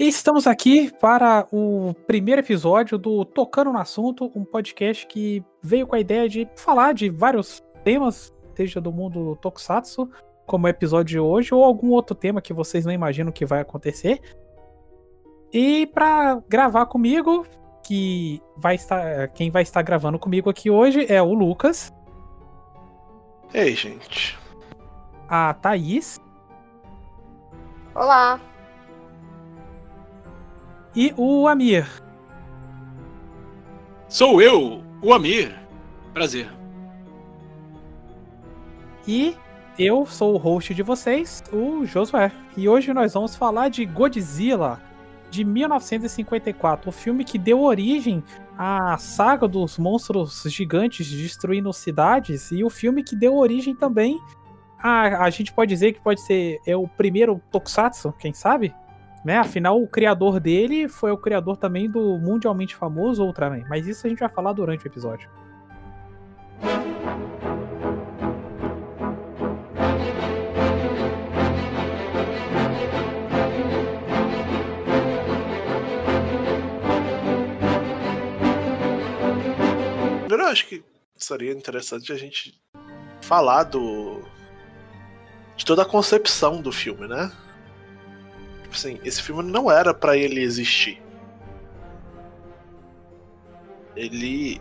E estamos aqui para o primeiro episódio do Tocando no Assunto, um podcast que veio com a ideia de falar de vários temas, seja do mundo Tokusatsu, como o episódio de hoje, ou algum outro tema que vocês não imaginam que vai acontecer. E para gravar comigo, que vai estar, quem vai estar gravando comigo aqui hoje é o Lucas. Ei, gente. A Thaís. Olá. E o Amir. Sou eu, o Amir. Prazer. E eu sou o host de vocês, o Josué. E hoje nós vamos falar de Godzilla, de 1954, o filme que deu origem à saga dos monstros gigantes destruindo cidades e o filme que deu origem também a, a gente pode dizer que pode ser é o primeiro Tokusatsu, quem sabe? Né? Afinal, o criador dele foi o criador também do mundialmente famoso Ultraman. Mas isso a gente vai falar durante o episódio. Eu acho que seria interessante a gente falar do. de toda a concepção do filme, né? Tipo assim, esse filme não era para ele existir. Ele.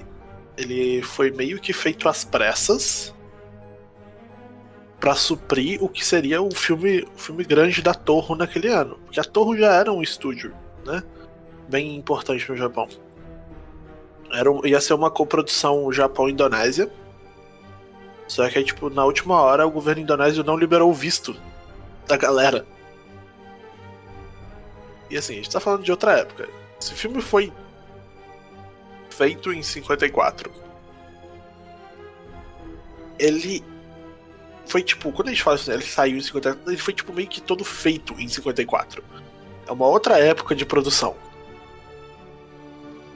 Ele foi meio que feito às pressas para suprir o que seria o filme, filme grande da Torre naquele ano. Porque a Torre já era um estúdio, né? Bem importante no Japão. Era, ia ser uma coprodução Japão-Indonésia. Só que, tipo, na última hora o governo indonésio não liberou o visto da galera. E assim, a gente tá falando de outra época. Esse filme foi feito em 54. Ele foi tipo, quando a gente fala assim, ele saiu em 54, ele foi tipo meio que todo feito em 54. É uma outra época de produção.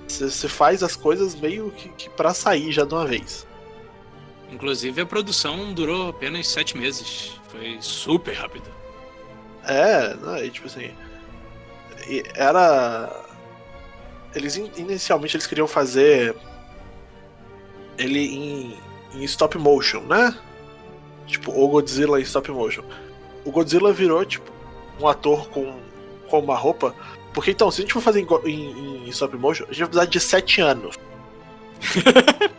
Você faz as coisas meio que, que para sair já de uma vez. Inclusive a produção durou apenas sete meses. Foi super rápido. É, né, tipo assim. Era. Eles inicialmente eles queriam fazer ele em, em stop motion, né? Tipo, o Godzilla em stop motion. O Godzilla virou, tipo, um ator com, com uma roupa. Porque então, se a gente for fazer em, em, em stop motion, a gente vai precisar de 7 anos.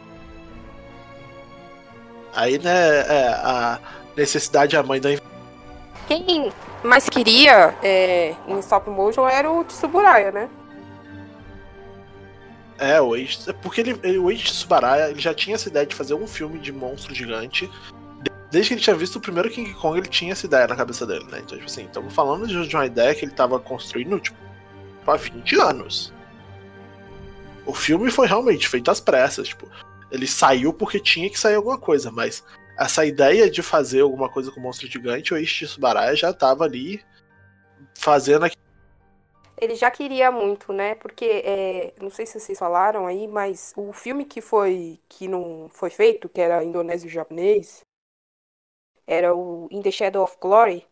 Aí, né, é, a necessidade é a mãe da. Quem mais queria é, em stop motion era o Tsuburaya, né? É, o Eiji. Porque ele, ele, o ele já tinha essa ideia de fazer um filme de monstro gigante. Desde que ele tinha visto o primeiro King Kong, ele tinha essa ideia na cabeça dele, né? Então, tipo assim, estamos falando de uma ideia que ele estava construindo, tipo, há 20 anos. O filme foi realmente feito às pressas, tipo, ele saiu porque tinha que sair alguma coisa, mas essa ideia de fazer alguma coisa com o monstro gigante, o Eiichi Tsubaraya já estava ali fazendo aquilo. Ele já queria muito, né? Porque é, não sei se vocês falaram aí, mas o filme que foi que não foi feito, que era indonésio japonês, era o In the Shadow of Glory.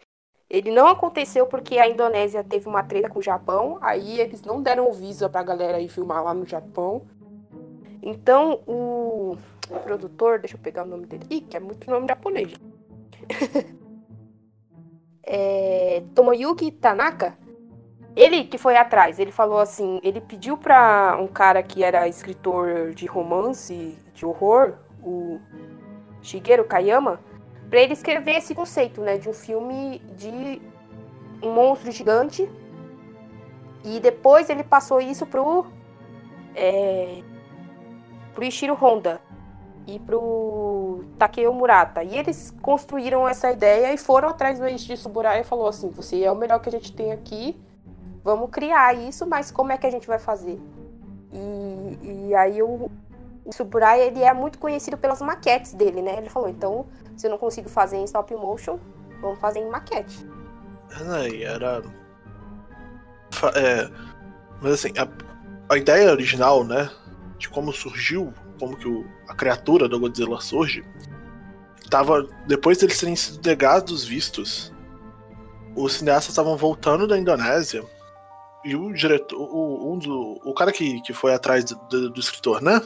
Ele não aconteceu porque a Indonésia teve uma treta com o Japão, aí eles não deram o visa pra galera ir filmar lá no Japão. Então o produtor, deixa eu pegar o nome dele, Ih, que é muito nome japonês. é, Tomoyuki Tanaka, ele que foi atrás, ele falou assim, ele pediu para um cara que era escritor de romance, de horror, o Shigeru Kayama, para ele escrever esse conceito, né, de um filme de um monstro gigante. E depois ele passou isso pro é, pro Ishiro Honda e pro Takeo Murata. E eles construíram essa ideia e foram atrás do Eiichi Tsuburaya e falou assim: "Você é o melhor que a gente tem aqui. Vamos criar isso, mas como é que a gente vai fazer?" E, e aí o, o ele é muito conhecido pelas maquetes dele, né? Ele falou: "Então, se eu não consigo fazer em stop motion, vamos fazer em maquete." É, era é, mas assim, a, a ideia original, né, de como surgiu, como que o, a criatura do Godzilla surge, tava depois deles terem sido negados os vistos, os cineastas estavam voltando da Indonésia e o diretor, o, um do, o cara que, que foi atrás do, do, do escritor, né?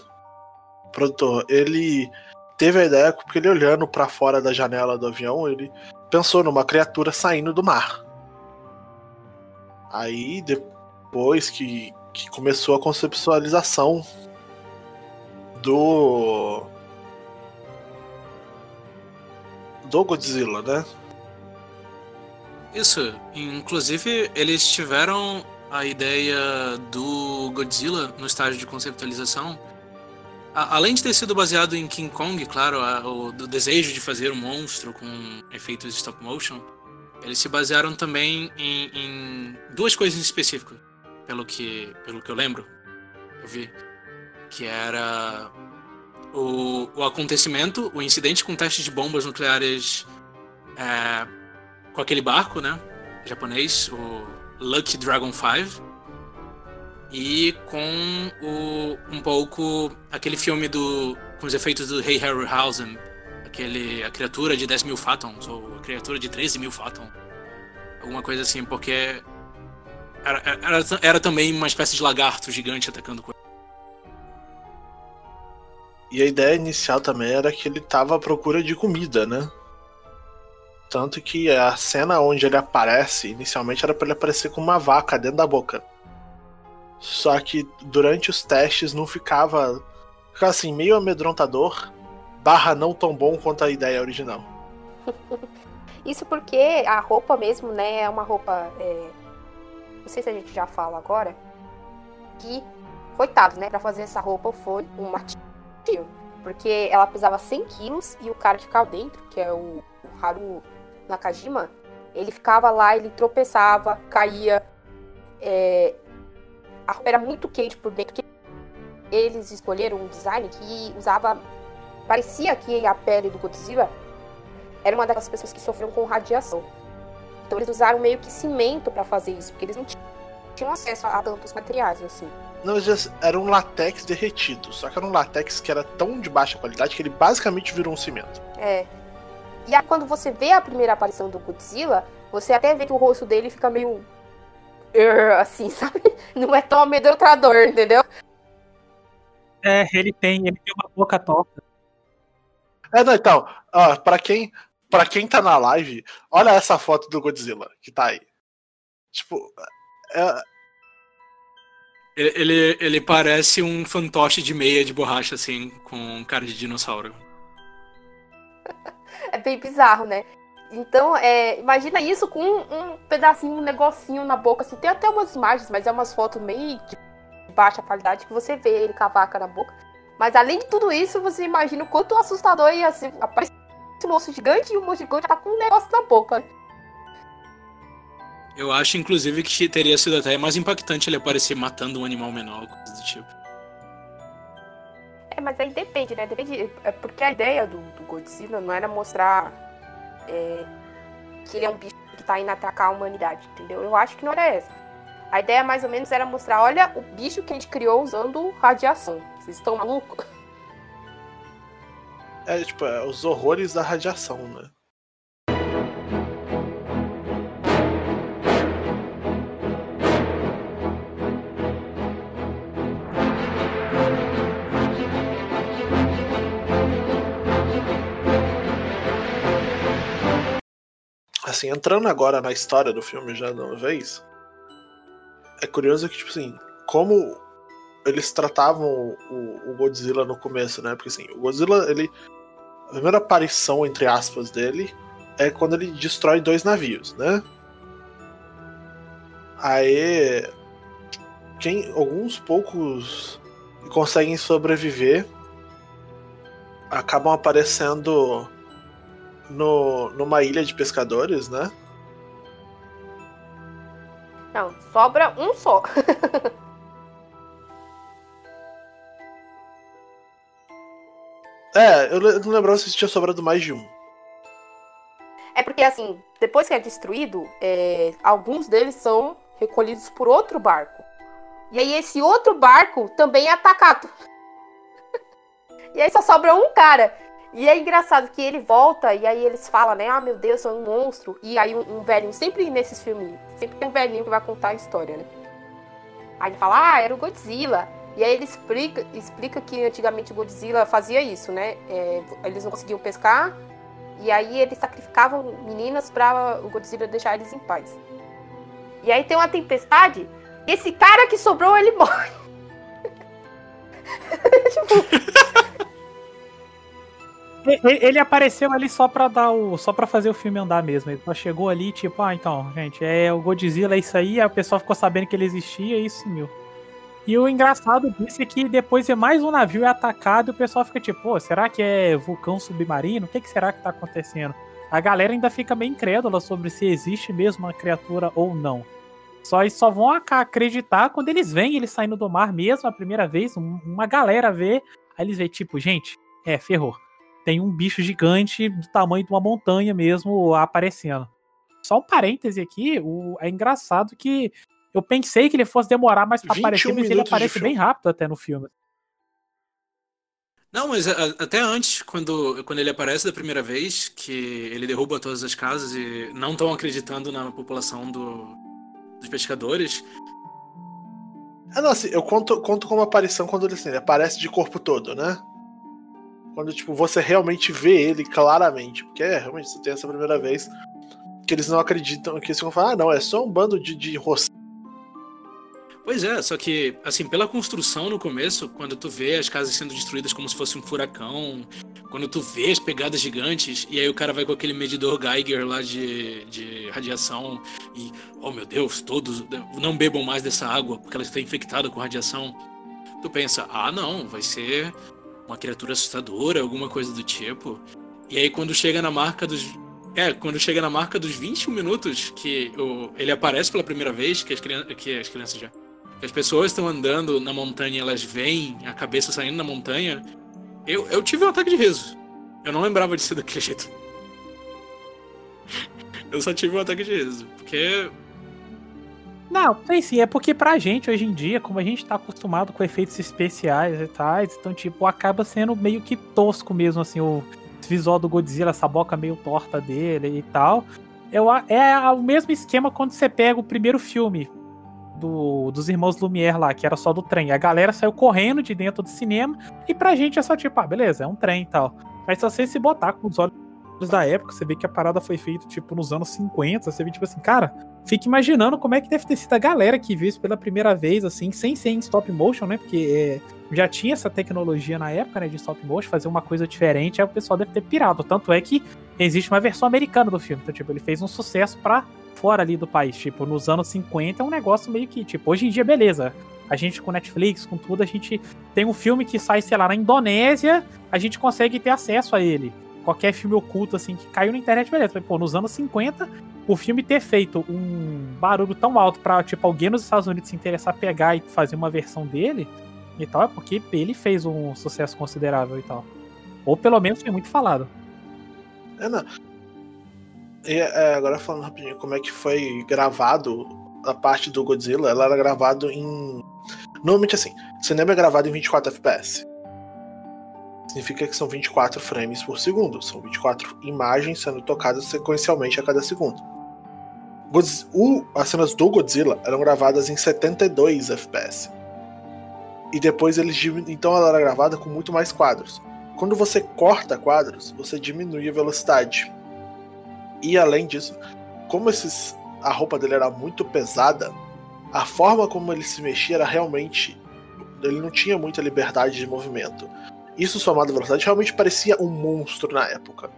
O produtor, ele teve a ideia porque ele olhando para fora da janela do avião, ele pensou numa criatura saindo do mar. Aí depois que, que começou a conceptualização do do Godzilla, né? Isso, inclusive eles tiveram a ideia do Godzilla no estágio de conceptualização. A, além de ter sido baseado em King Kong, claro, a, o do desejo de fazer um monstro com efeitos stop motion, eles se basearam também em, em duas coisas específicas, pelo que, pelo que eu lembro, eu vi, que era o, o acontecimento, o incidente com testes de bombas nucleares é, com aquele barco, né? Japonês, o Lucky Dragon 5. E com o, um pouco aquele filme do. com os efeitos do Hey Harryhausen. Aquele. A criatura de 10 mil fatons, ou a criatura de 13 mil fatons. Alguma coisa assim, porque. Era, era, era também uma espécie de lagarto gigante atacando coisa. E a ideia inicial também era que ele tava à procura de comida, né? Tanto que a cena onde ele aparece, inicialmente era para ele aparecer com uma vaca dentro da boca. Só que durante os testes não ficava. Ficava assim, meio amedrontador, barra não tão bom quanto a ideia original. Isso porque a roupa mesmo, né, é uma roupa. É... Não sei se a gente já fala agora. Que, coitado, né, pra fazer essa roupa foi um martírio. Porque ela pesava 100 quilos e o cara que ficava dentro, que é o Haru Nakajima, ele ficava lá, ele tropeçava, caía. É, a roupa era muito quente por dentro. Eles escolheram um design que usava. Parecia que a pele do Godzilla era uma daquelas pessoas que sofriam com radiação. Então eles usaram meio que cimento para fazer isso, porque eles não tinham acesso a tantos materiais assim. Não, era um latex derretido, só que era um latex que era tão de baixa qualidade que ele basicamente virou um cimento. É. E aí, quando você vê a primeira aparição do Godzilla, você até vê que o rosto dele fica meio. assim, sabe? Não é tão amedrontador, entendeu? É, ele tem, ele tem uma boca torta. É, não, então, ó, pra quem, pra quem tá na live, olha essa foto do Godzilla que tá aí. Tipo, é... Ele, ele parece um fantoche de meia de borracha, assim, com cara de dinossauro é bem bizarro, né? Então, é, imagina isso com um, um, pedacinho, um negocinho na boca, assim. Tem até umas imagens, mas é umas fotos meio de baixa qualidade que você vê ele com a vaca na boca. Mas além de tudo isso, você imagina o quanto assustador ia ser. Aparece um monstro gigante e o monstro gigante tá com um negócio na boca. Eu acho, inclusive, que teria sido até mais impactante ele aparecer matando um animal menor, coisa do tipo. É, mas aí depende, né? Depende. É porque a ideia do, do Godzilla não era mostrar é, que ele é um bicho que tá indo atacar a humanidade, entendeu? Eu acho que não era essa. A ideia mais ou menos era mostrar, olha, o bicho que a gente criou usando radiação. Vocês estão malucos? É, tipo, é, os horrores da radiação, né? Assim, entrando agora na história do filme já de uma vez, é curioso que, tipo assim, como eles tratavam o, o, Godzilla no começo, né? Porque assim, o Godzilla, ele. A primeira aparição, entre aspas, dele é quando ele destrói dois navios, né? Aí. Quem, alguns poucos conseguem sobreviver acabam aparecendo no, numa ilha de pescadores, né? Não, sobra um só. é, eu não lembrava se tinha sobrado mais de um. É porque, assim, depois que é destruído, é, alguns deles são recolhidos por outro barco. E aí esse outro barco também é atacado. e aí só sobra um cara. E é engraçado que ele volta e aí eles falam, né? Ah, meu Deus, sou um monstro. E aí um, um velhinho, sempre nesses filmes, sempre tem um velhinho que vai contar a história, né? Aí ele fala, ah, era o Godzilla. E aí ele explica, explica que antigamente o Godzilla fazia isso, né? É, eles não conseguiam pescar, e aí eles sacrificavam meninas para o Godzilla deixar eles em paz. E aí tem uma tempestade, e esse cara que sobrou, ele morre. tipo... Ele apareceu ali só pra dar o. só para fazer o filme andar mesmo. Ele só chegou ali, tipo, ah, então, gente, é o Godzilla, é isso aí, aí o pessoal ficou sabendo que ele existia e sumiu. E o engraçado disso é que depois é mais um navio é atacado e o pessoal fica tipo, pô, será que é vulcão submarino? O que, que será que tá acontecendo? A galera ainda fica bem incrédula sobre se existe mesmo uma criatura ou não. Só eles só vão acreditar quando eles veem ele saindo do mar mesmo a primeira vez, uma galera vê, aí eles veem tipo, gente, é, ferrou. Tem um bicho gigante do tamanho de uma montanha mesmo aparecendo. Só um parêntese aqui, o, é engraçado que eu pensei que ele fosse demorar mais pra aparecer, mas ele aparece bem rápido até no filme. Não, mas até antes, quando, quando ele aparece da primeira vez, que ele derruba todas as casas e não estão acreditando na população do, dos pescadores. Ah, não, assim, eu conto, conto como aparição quando ele, assim, ele aparece de corpo todo, né? Quando, tipo, você realmente vê ele claramente. Porque é, realmente, você tem essa primeira vez que eles não acreditam, que eles vão falar, ah, não, é só um bando de, de Pois é, só que, assim, pela construção no começo, quando tu vê as casas sendo destruídas como se fosse um furacão, quando tu vê as pegadas gigantes, e aí o cara vai com aquele medidor Geiger lá de, de radiação, e, oh meu Deus, todos não bebam mais dessa água porque ela está infectada com radiação. Tu pensa, ah não, vai ser uma criatura assustadora, alguma coisa do tipo. E aí quando chega na marca dos. É, quando chega na marca dos 21 minutos que o, ele aparece pela primeira vez, que as, que as crianças já as pessoas estão andando na montanha, elas veem a cabeça saindo na montanha. Eu, eu tive um ataque de riso. Eu não lembrava de ser daquele jeito. eu só tive um ataque de riso. Porque. Não, tem sim, é porque pra gente hoje em dia, como a gente tá acostumado com efeitos especiais e tais, então, tipo, acaba sendo meio que tosco mesmo, assim, o visual do Godzilla, essa boca meio torta dele e tal. Eu, é o mesmo esquema quando você pega o primeiro filme, do, dos irmãos Lumière lá, que era só do trem. A galera saiu correndo de dentro do cinema e pra gente é só tipo, ah, beleza, é um trem e tal. Mas se você se botar com os olhos da época, você vê que a parada foi feita, tipo, nos anos 50, você vê, tipo assim, cara, fica imaginando como é que deve ter sido a galera que viu isso pela primeira vez, assim, sem ser em stop motion, né? Porque é, já tinha essa tecnologia na época, né, de stop motion, fazer uma coisa diferente, aí o pessoal deve ter pirado. Tanto é que existe uma versão americana do filme, então, tipo, ele fez um sucesso pra fora ali do país. Tipo, nos anos 50 é um negócio meio que, tipo, hoje em dia, beleza. A gente com Netflix, com tudo, a gente tem um filme que sai, sei lá, na Indonésia, a gente consegue ter acesso a ele. Qualquer filme oculto, assim, que caiu na internet, beleza. Pô, nos anos 50, o filme ter feito um barulho tão alto pra, tipo, alguém nos Estados Unidos se interessar pegar e fazer uma versão dele e tal, é porque ele fez um sucesso considerável e tal. Ou pelo menos foi muito falado. É, não. E, é, agora falando rapidinho como é que foi gravado a parte do Godzilla, ela era gravado em. Normalmente assim, cinema é gravado em 24 FPS. Significa que são 24 frames por segundo. São 24 imagens sendo tocadas sequencialmente a cada segundo. O, as cenas do Godzilla eram gravadas em 72 FPS. E depois eles então ela era gravada com muito mais quadros. Quando você corta quadros, você diminui a velocidade. E além disso, como esses, a roupa dele era muito pesada, a forma como ele se mexia era realmente. Ele não tinha muita liberdade de movimento. Isso somado à velocidade realmente parecia um monstro na época.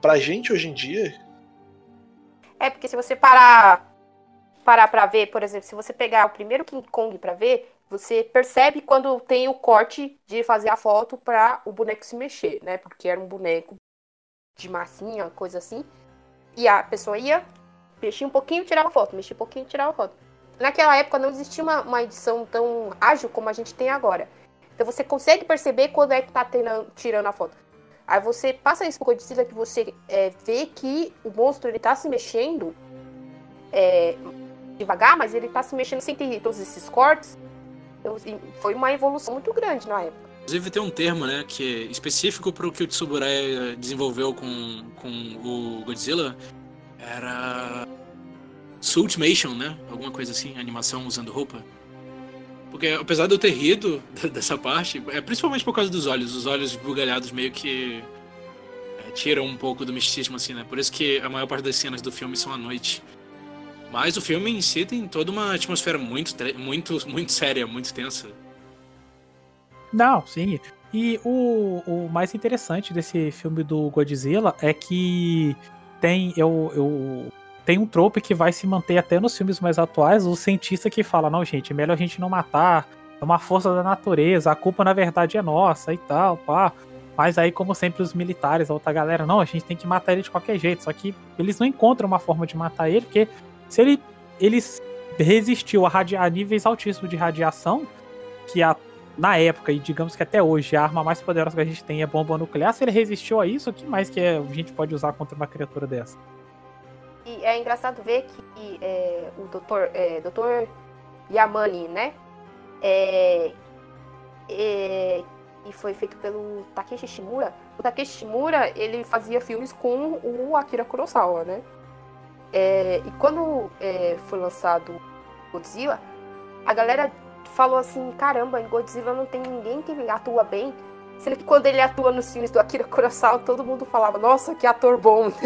Pra gente hoje em dia. É, porque se você parar parar pra ver, por exemplo, se você pegar o primeiro King Kong pra ver, você percebe quando tem o corte de fazer a foto para o boneco se mexer, né? Porque era um boneco de massinha, coisa assim. E a pessoa ia, mexia um pouquinho, tirava foto, mexia um pouquinho, tirava foto. Naquela época não existia uma, uma edição tão ágil como a gente tem agora. Então você consegue perceber quando é que tá tirando, tirando a foto. Aí você passa isso pro Godzilla que você é, vê que o monstro ele tá se mexendo é, devagar, mas ele tá se mexendo sem ter todos esses cortes. Então, foi uma evolução muito grande na época. Inclusive tem um termo, né, que é específico para o que o Tsuburaya desenvolveu com, com o Godzilla, era Sultimation, né? Alguma coisa assim, animação usando roupa. Porque apesar de eu ter rido dessa parte, é principalmente por causa dos olhos. Os olhos bugalhados meio que é, tiram um pouco do misticismo, assim, né? Por isso que a maior parte das cenas do filme são à noite. Mas o filme em si tem toda uma atmosfera muito, muito, muito séria, muito tensa. Não, sim. E o, o mais interessante desse filme do Godzilla é que tem eu, eu tem um trope que vai se manter até nos filmes mais atuais, o cientista que fala, não, gente, é melhor a gente não matar, é uma força da natureza, a culpa na verdade é nossa e tal, pá. Mas aí, como sempre, os militares, a outra galera, não, a gente tem que matar ele de qualquer jeito. Só que eles não encontram uma forma de matar ele, porque se ele, ele resistiu a, a níveis altíssimos de radiação, que a na época, e digamos que até hoje, a arma mais poderosa que a gente tem é bomba nuclear. Se ele resistiu a isso, o que mais que a gente pode usar contra uma criatura dessa? E é engraçado ver que é, o doutor, é, doutor Yamani, né? É, é, e foi feito pelo Takeshi Shimura. O Takeshi Shimura, ele fazia filmes com o Akira Kurosawa, né? É, e quando é, foi lançado Godzilla, a galera falou assim: caramba, em Godzilla não tem ninguém que atua bem. Sendo que quando ele atua nos filmes do Akira Kurosawa, todo mundo falava: nossa, que ator bom.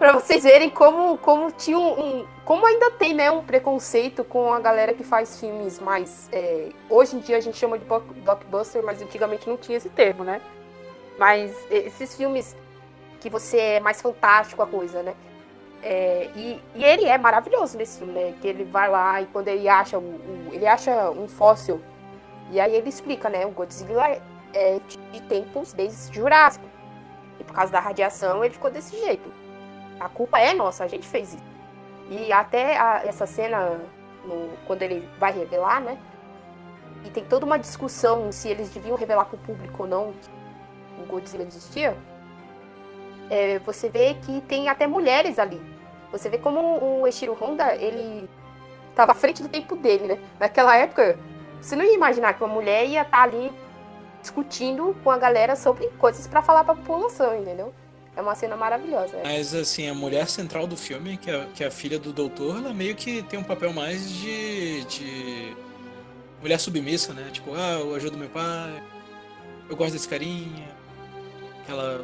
pra, vocês verem como, como tinha um, um, Como ainda tem, né, um preconceito com a galera que faz filmes mais. É, hoje em dia a gente chama de blockbuster, mas antigamente não tinha esse termo, né? Mas esses filmes que você é mais fantástico a coisa, né? É, e, e, ele é maravilhoso nesse filme, né? Que ele vai lá e quando ele acha o, o, ele acha um fóssil e aí ele explica, né? O Godzilla é de tempos desde Jurássico e por causa da radiação ele ficou desse jeito. A culpa é nossa, a gente fez isso. E até a, essa cena no, quando ele vai revelar, né? E tem toda uma discussão se eles deviam revelar para o público ou não que o Godzilla existia é, você vê que tem até mulheres ali. Você vê como o Eshiro Honda, ele estava à frente do tempo dele, né? Naquela época, você não ia imaginar que uma mulher ia estar tá ali discutindo com a galera sobre coisas para falar para a população, entendeu? É uma cena maravilhosa. É. Mas, assim, a mulher central do filme, que é, que é a filha do doutor, ela meio que tem um papel mais de, de mulher submissa, né? Tipo, ah, eu ajudo meu pai, eu gosto desse carinha. Aquela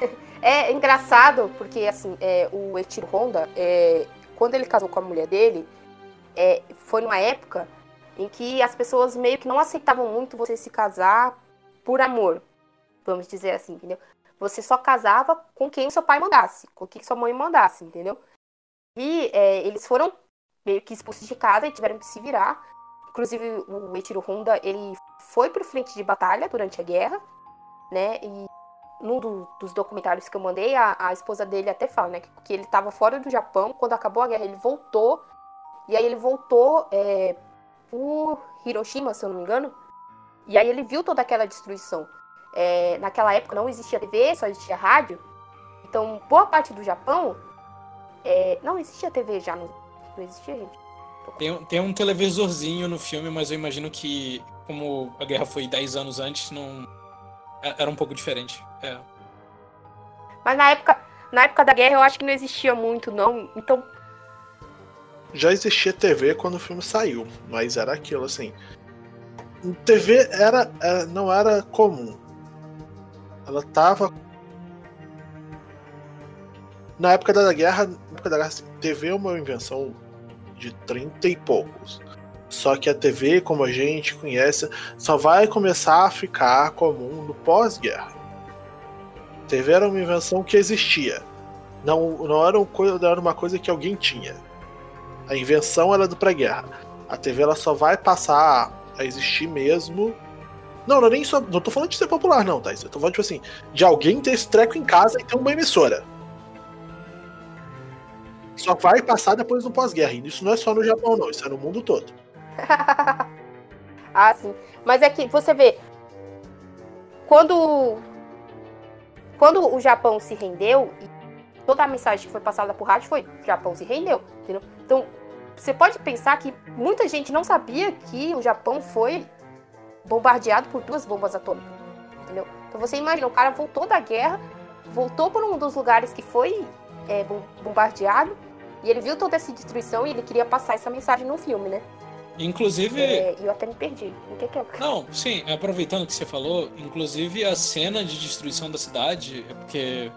é engraçado porque, assim, é, o Etiro Honda, é, quando ele casou com a mulher dele, é, foi numa época em que as pessoas meio que não aceitavam muito você se casar por amor, vamos dizer assim, entendeu? Você só casava com quem seu pai mandasse, com quem sua mãe mandasse, entendeu? E é, eles foram meio que expulsos de casa e tiveram que se virar. Inclusive, o Eiichiro Honda, ele foi para frente de batalha durante a guerra, né? E num do, dos documentários que eu mandei, a, a, esposa dele até fala, né? Que, que ele estava fora do Japão, quando acabou a guerra, ele voltou. E aí ele voltou é, por Hiroshima, se eu não me engano. E aí ele viu toda aquela destruição. É, naquela época não existia TV, só existia rádio. Então, boa parte do Japão. É, não existia TV já, não, não existia, gente. Tem, tem um televisorzinho no filme, mas eu imagino que, como a guerra foi 10 anos antes, não é, era um pouco diferente. É. Mas na época, na época da guerra eu acho que não existia muito, não. Então. Já existia TV quando o filme saiu, mas era aquilo assim. TV era, era não era comum. Ela tava. Na época da guerra, na época da guerra, TV é uma invenção de 30 e poucos. Só que a TV, como a gente conhece, só vai começar a ficar comum no pós-guerra. TV era uma invenção que existia. Não, não, era um, não era uma coisa que alguém tinha. A invenção era do pré-guerra. A TV ela só vai passar a existir mesmo. Não, não, é nem só, não tô falando de ser popular, não, tá? Eu tô falando, tipo assim, de alguém ter esse treco em casa e ter uma emissora. Só vai passar depois do pós-guerra. Isso não é só no Japão, não. Isso é no mundo todo. ah, sim. Mas é que você vê. Quando. Quando o Japão se rendeu, toda a mensagem que foi passada por rádio foi: o Japão se rendeu. Entendeu? Então, você pode pensar que muita gente não sabia que o Japão foi bombardeado por duas bombas atômicas. Entendeu? Então você imagina, o cara voltou da guerra, voltou para um dos lugares que foi é, bombardeado. E ele viu toda essa destruição e ele queria passar essa mensagem no filme, né? Inclusive. É, eu até me perdi. O que, que é? Não, sim, aproveitando que você falou, inclusive a cena de destruição da cidade é porque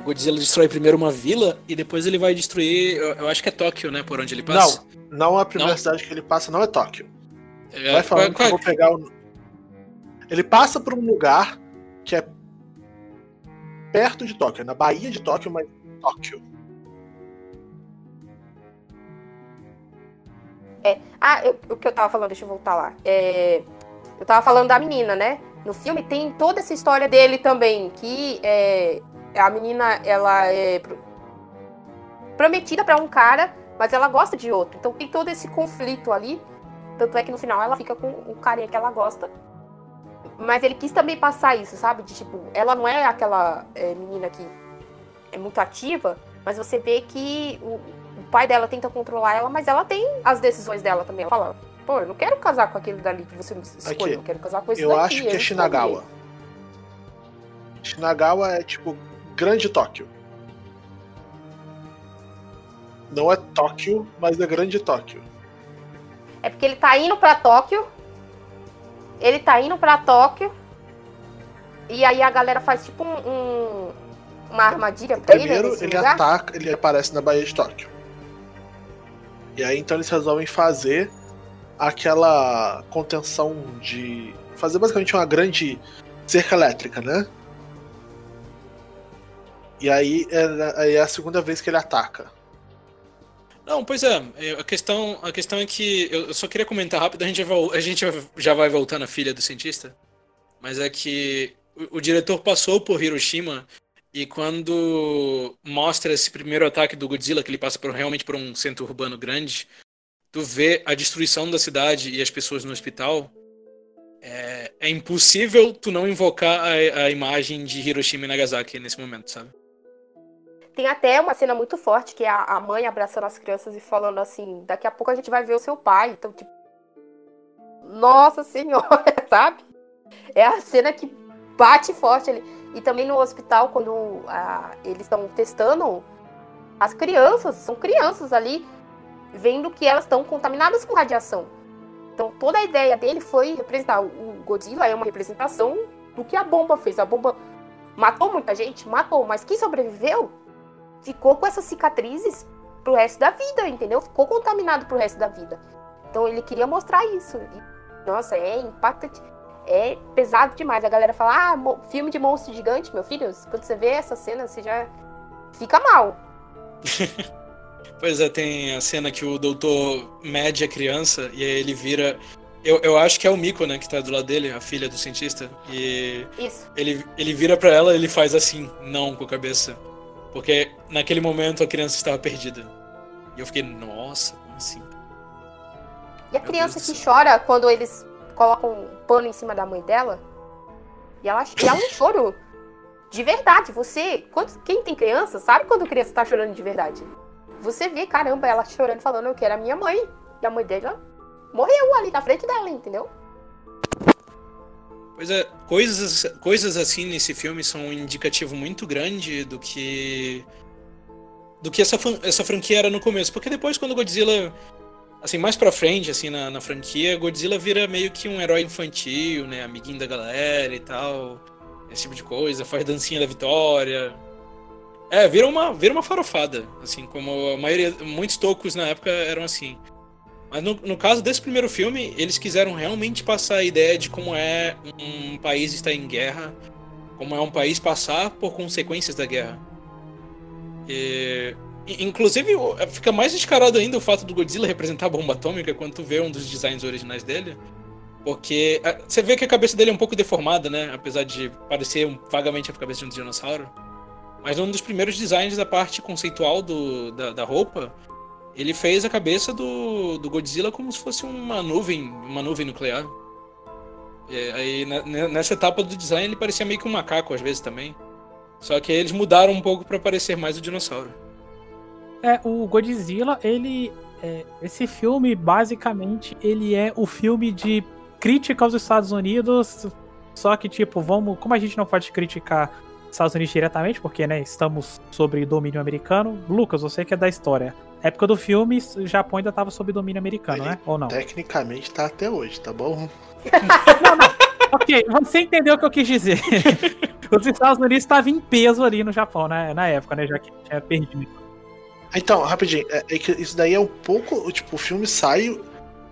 o Godzilla destrói primeiro uma vila e depois ele vai destruir. Eu, eu acho que é Tóquio, né? Por onde ele passa. Não, não a primeira não? cidade que ele passa não é Tóquio. É, vai falando qual, qual... que eu vou pegar o. Ele passa por um lugar que é perto de Tóquio, na Baía de Tóquio, mas Tóquio. É. Ah, eu, o que eu tava falando, deixa eu voltar lá. É, eu tava falando da menina, né? No filme tem toda essa história dele também, que é, a menina, ela é prometida para um cara, mas ela gosta de outro. Então tem todo esse conflito ali. Tanto é que no final ela fica com o carinha que ela gosta. Mas ele quis também passar isso, sabe? De tipo, ela não é aquela é, menina que é muito ativa, mas você vê que o, o pai dela tenta controlar ela, mas ela tem as decisões dela também. Ela fala, pô, eu não quero casar com aquele dali que você escolheu, eu quero casar com esse eu daqui. Acho que é Shinagawa. Shinagawa é tipo Grande Tóquio. Não é Tóquio, mas é Grande Tóquio. É porque ele tá indo pra Tóquio. Ele tá indo pra Tóquio. E aí a galera faz tipo um, um uma armadilha pra Primeiro, ele. Primeiro ele ataca, ele aparece na Baía de Tóquio. E aí então eles resolvem fazer aquela contenção de. fazer basicamente uma grande cerca elétrica, né? E aí é, é a segunda vez que ele ataca. Não, pois é, a questão, a questão é que eu só queria comentar rápido, a gente, a gente já vai voltar na filha do cientista, mas é que o, o diretor passou por Hiroshima e quando mostra esse primeiro ataque do Godzilla, que ele passa por, realmente por um centro urbano grande, tu vê a destruição da cidade e as pessoas no hospital, é, é impossível tu não invocar a, a, imagem de Hiroshima e Nagasaki nesse momento, sabe? Tem até uma cena muito forte que é a, mãe abraçando as crianças e falando assim: daqui a pouco a gente vai ver o seu pai. Então, tipo, nossa senhora, sabe? É a cena que bate forte ali. E também no hospital, quando ah, eles estão testando as crianças, são crianças ali, vendo que elas estão contaminadas com radiação. Então toda a ideia dele foi representar. O Godzilla é uma representação do que a bomba fez. A bomba matou muita gente, matou, mas quem sobreviveu ficou com essas cicatrizes pro resto da vida, entendeu? Ficou contaminado pro resto da vida. Então ele queria mostrar isso. E, nossa, é impactante é pesado demais. A galera fala, ah, filme de monstro gigante, meu filho, quando você vê essa cena, você já fica mal. pois é, tem a cena que o doutor mede a criança e aí ele vira. Eu, eu acho que é o Miko, né, que tá do lado dele, a filha do cientista. E Isso. Ele, ele vira para ela ele faz assim, não com a cabeça. Porque naquele momento a criança estava perdida. E eu fiquei, nossa, como assim? E a Meu criança que chora quando eles coloca um pano em cima da mãe dela. E ela e é um choro de verdade. Você, quando, quem tem criança, sabe quando a criança tá chorando de verdade. Você vê, caramba, ela chorando, falando eu quero a minha mãe. E a mãe dela morreu ali na frente dela, entendeu? Pois é, coisas, coisas assim nesse filme são um indicativo muito grande do que. do que essa, essa franquia era no começo. Porque depois, quando Godzilla assim, mais pra frente, assim, na, na franquia, Godzilla vira meio que um herói infantil, né? Amiguinho da galera e tal. Esse tipo de coisa, faz dancinha da vitória. É, vira uma, vira uma farofada, assim, como a maioria, muitos tocos na época eram assim. Mas no, no caso desse primeiro filme, eles quiseram realmente passar a ideia de como é um país estar em guerra, como é um país passar por consequências da guerra. E Inclusive, fica mais descarado ainda o fato do Godzilla representar a bomba atômica quando tu vê um dos designs originais dele. Porque você vê que a cabeça dele é um pouco deformada, né? Apesar de parecer vagamente a cabeça de um dinossauro. Mas um dos primeiros designs da parte conceitual do, da, da roupa, ele fez a cabeça do, do Godzilla como se fosse uma nuvem, uma nuvem nuclear. Aí nessa etapa do design ele parecia meio que um macaco às vezes também. Só que eles mudaram um pouco para parecer mais o dinossauro. É, o Godzilla, ele. É, esse filme, basicamente, ele é o filme de crítica aos Estados Unidos. Só que, tipo, vamos. Como a gente não pode criticar Estados Unidos diretamente, porque né, estamos sobre domínio americano. Lucas, você que é da história. Época do filme, o Japão ainda estava sob domínio americano, Ele né? Ou não? Tecnicamente tá até hoje, tá bom? Ok, você entendeu o que eu quis dizer. Os Estados Unidos estavam em peso ali no Japão, né? Na época, né? Já que tinha perdido. Então, rapidinho, é, é que isso daí é um pouco. Tipo, o filme sai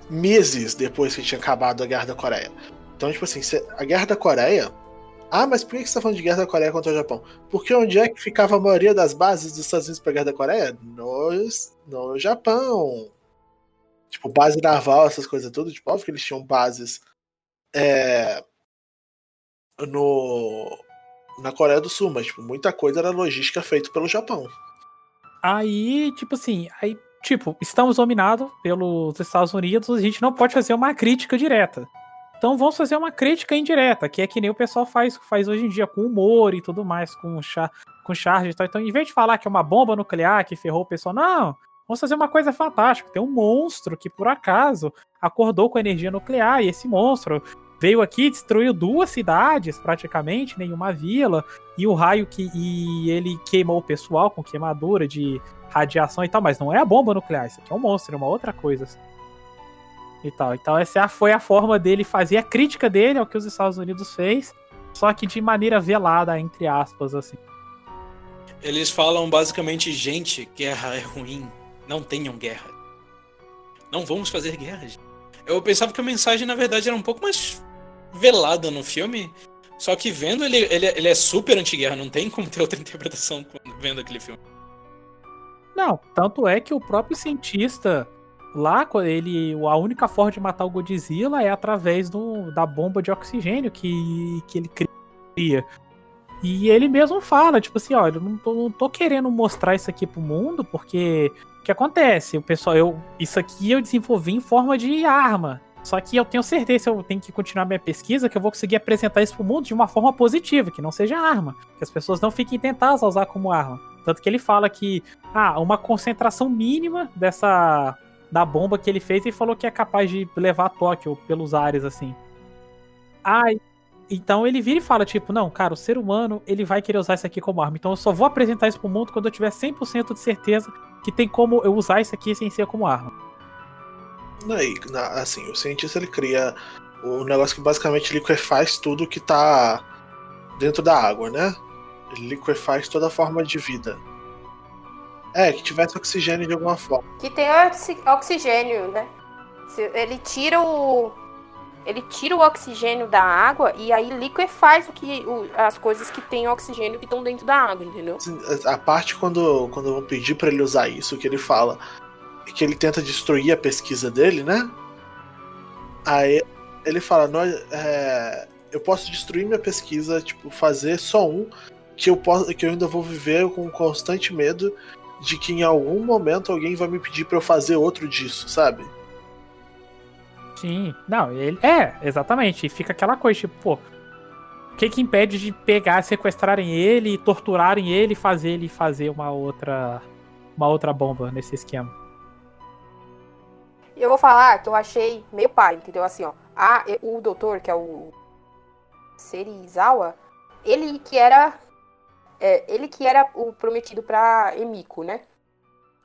meses depois que tinha acabado a Guerra da Coreia. Então, tipo assim, a Guerra da Coreia. Ah, mas por que você tá falando de Guerra da Coreia contra o Japão? Porque onde é que ficava a maioria das bases dos Estados Unidos pra Guerra da Coreia? No, no Japão. Tipo, base naval, essas coisas tudo. Tipo, óbvio que eles tinham bases. É, no. Na Coreia do Sul, mas tipo, muita coisa era logística feita pelo Japão. Aí, tipo assim, aí, tipo, estamos dominados pelos Estados Unidos, a gente não pode fazer uma crítica direta. Então vamos fazer uma crítica indireta, que é que nem o pessoal faz, faz hoje em dia com humor e tudo mais, com, char, com charge e tal. Então, em vez de falar que é uma bomba nuclear que ferrou o pessoal, não, vamos fazer uma coisa fantástica. Tem um monstro que, por acaso, acordou com energia nuclear, e esse monstro veio aqui, destruiu duas cidades, praticamente, nenhuma vila, e o raio que. E ele queimou o pessoal com queimadura de radiação e tal, mas não é a bomba nuclear, isso aqui é um monstro, é uma outra coisa. assim. E tal. Então, essa foi a forma dele fazer a crítica dele ao que os Estados Unidos fez, só que de maneira velada, entre aspas, assim. Eles falam basicamente, gente, guerra é ruim. Não tenham guerra. Não vamos fazer guerra. gente." Eu pensava que a mensagem, na verdade, era um pouco mais velada no filme. Só que vendo ele, ele, ele é super anti-guerra, não tem como ter outra interpretação vendo aquele filme. Não, tanto é que o próprio cientista lá, ele, a única forma de matar o Godzilla é através do, da bomba de oxigênio que, que ele cria. E ele mesmo fala, tipo assim, olha, não tô, não tô querendo mostrar isso aqui pro mundo, porque o que acontece? O pessoal, eu, isso aqui eu desenvolvi em forma de arma. Só que eu tenho certeza, eu tenho que continuar minha pesquisa, que eu vou conseguir apresentar isso pro mundo de uma forma positiva, que não seja arma. Que as pessoas não fiquem tentadas a usar como arma. Tanto que ele fala que ah, uma concentração mínima dessa da bomba que ele fez e falou que é capaz de levar Tóquio pelos ares assim. Ah, então ele vira e fala tipo, não, cara, o ser humano, ele vai querer usar isso aqui como arma. Então eu só vou apresentar isso pro mundo quando eu tiver 100% de certeza que tem como eu usar isso aqui sem ser como arma. Aí, assim, o cientista ele cria o negócio que basicamente liquefaz tudo que tá dentro da água, né? Ele liquefaz toda forma de vida. É, que tivesse oxigênio de alguma forma. Que tem oxi- oxigênio, né? Ele tira o. Ele tira o oxigênio da água e aí liquefaz o que, o- as coisas que tem oxigênio que estão dentro da água, entendeu? A parte quando, quando vão pedir pra ele usar isso, que ele fala que ele tenta destruir a pesquisa dele, né? Aí ele fala, nós, é, eu posso destruir minha pesquisa, tipo, fazer só um, que eu, posso, que eu ainda vou viver com constante medo de que em algum momento alguém vai me pedir pra eu fazer outro disso, sabe? Sim, não, ele. É, exatamente. E fica aquela coisa, tipo, pô. O que que impede de pegar, sequestrarem ele, torturarem ele e fazer ele fazer uma outra. Uma outra bomba nesse esquema? E eu vou falar que eu achei meio pai, entendeu? Assim, ó. A, o doutor, que é o Serizawa, ele que era. É, ele que era o prometido pra Emiko, né?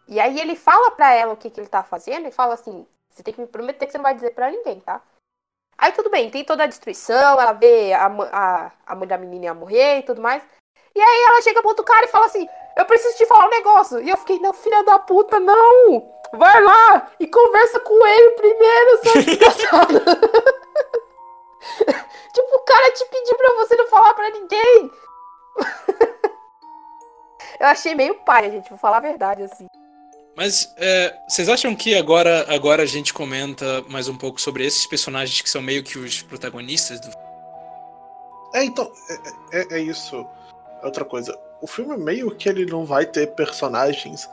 E aí ele fala pra ela o que, que ele tá fazendo e fala assim: você tem que me prometer que você não vai dizer pra ninguém, tá? Aí tudo bem, tem toda a destruição, ela vê a, a, a mãe da menina ia morrer e tudo mais. E aí ela chega pro outro cara e fala assim: Eu preciso te falar um negócio. E eu fiquei, não, filha da puta, não! Vai lá e conversa com ele primeiro, seu desgraçado. tipo, o cara te pediu pra você não falar pra ninguém. eu achei meio pai, gente, vou falar a verdade, assim. Mas é, vocês acham que agora, agora a gente comenta mais um pouco sobre esses personagens que são meio que os protagonistas do É, então, é, é- é isso. É Outra coisa, o filme meio que ele não vai ter personagens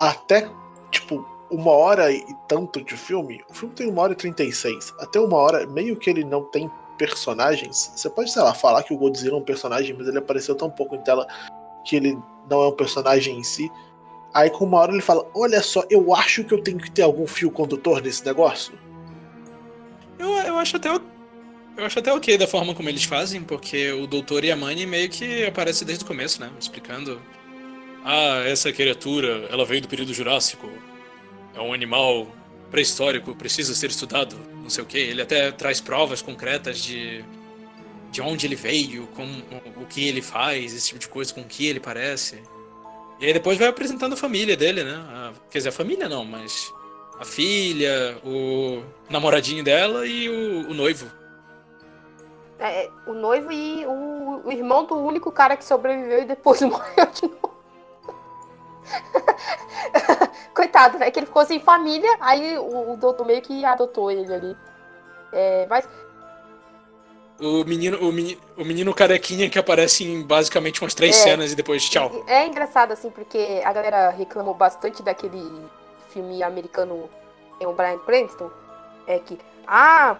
até, tipo, uma hora e tanto de filme. O filme tem uma hora e 36. Até uma hora, meio que ele não tem personagens. Você pode, sei lá, falar que o Godzilla é um personagem, mas ele apareceu tão pouco em tela que ele não é um personagem em si. Aí com uma hora ele fala: Olha só, eu acho que eu tenho que ter algum fio condutor nesse negócio. Eu, eu acho até. eu acho até ok da forma como eles fazem, porque o doutor e a Mani meio que aparecem desde o começo, né? Explicando. Ah, essa criatura, ela veio do período Jurássico. É um animal pré-histórico, precisa ser estudado, não sei o que. Ele até traz provas concretas de, de onde ele veio, com o que ele faz, esse tipo de coisa, com o que ele parece. E aí depois vai apresentando a família dele, né? A, quer dizer, a família não, mas a filha, o namoradinho dela e o, o noivo. É, o noivo e o, o, irmão do único cara que sobreviveu e depois morreu de novo. Coitado, né? Que ele ficou sem família, aí o, o doutor meio que adotou ele ali. É, mas. O menino, o, menino, o menino carequinha que aparece em basicamente umas três é, cenas e depois tchau. É engraçado, assim, porque a galera reclamou bastante daquele filme americano tem o Brian Cranston. É que, ah,